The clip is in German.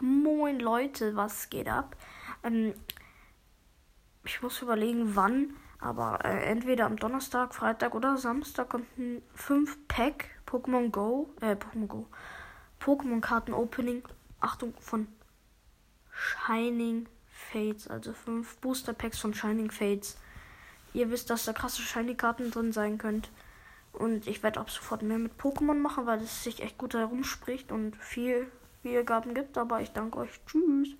Moin Leute, was geht ab? Ähm, ich muss überlegen, wann, aber äh, entweder am Donnerstag, Freitag oder Samstag kommt ein 5-Pack Pokémon Go, äh, Pokémon Go, Pokémon Karten Opening, Achtung, von Shining Fates, also 5 Booster Packs von Shining Fates. Ihr wisst, dass da krasse Shiny Karten drin sein könnt. Und ich werde ab sofort mehr mit Pokémon machen, weil es sich echt gut herumspricht und viel Wiedergaben gibt. Aber ich danke euch. Tschüss.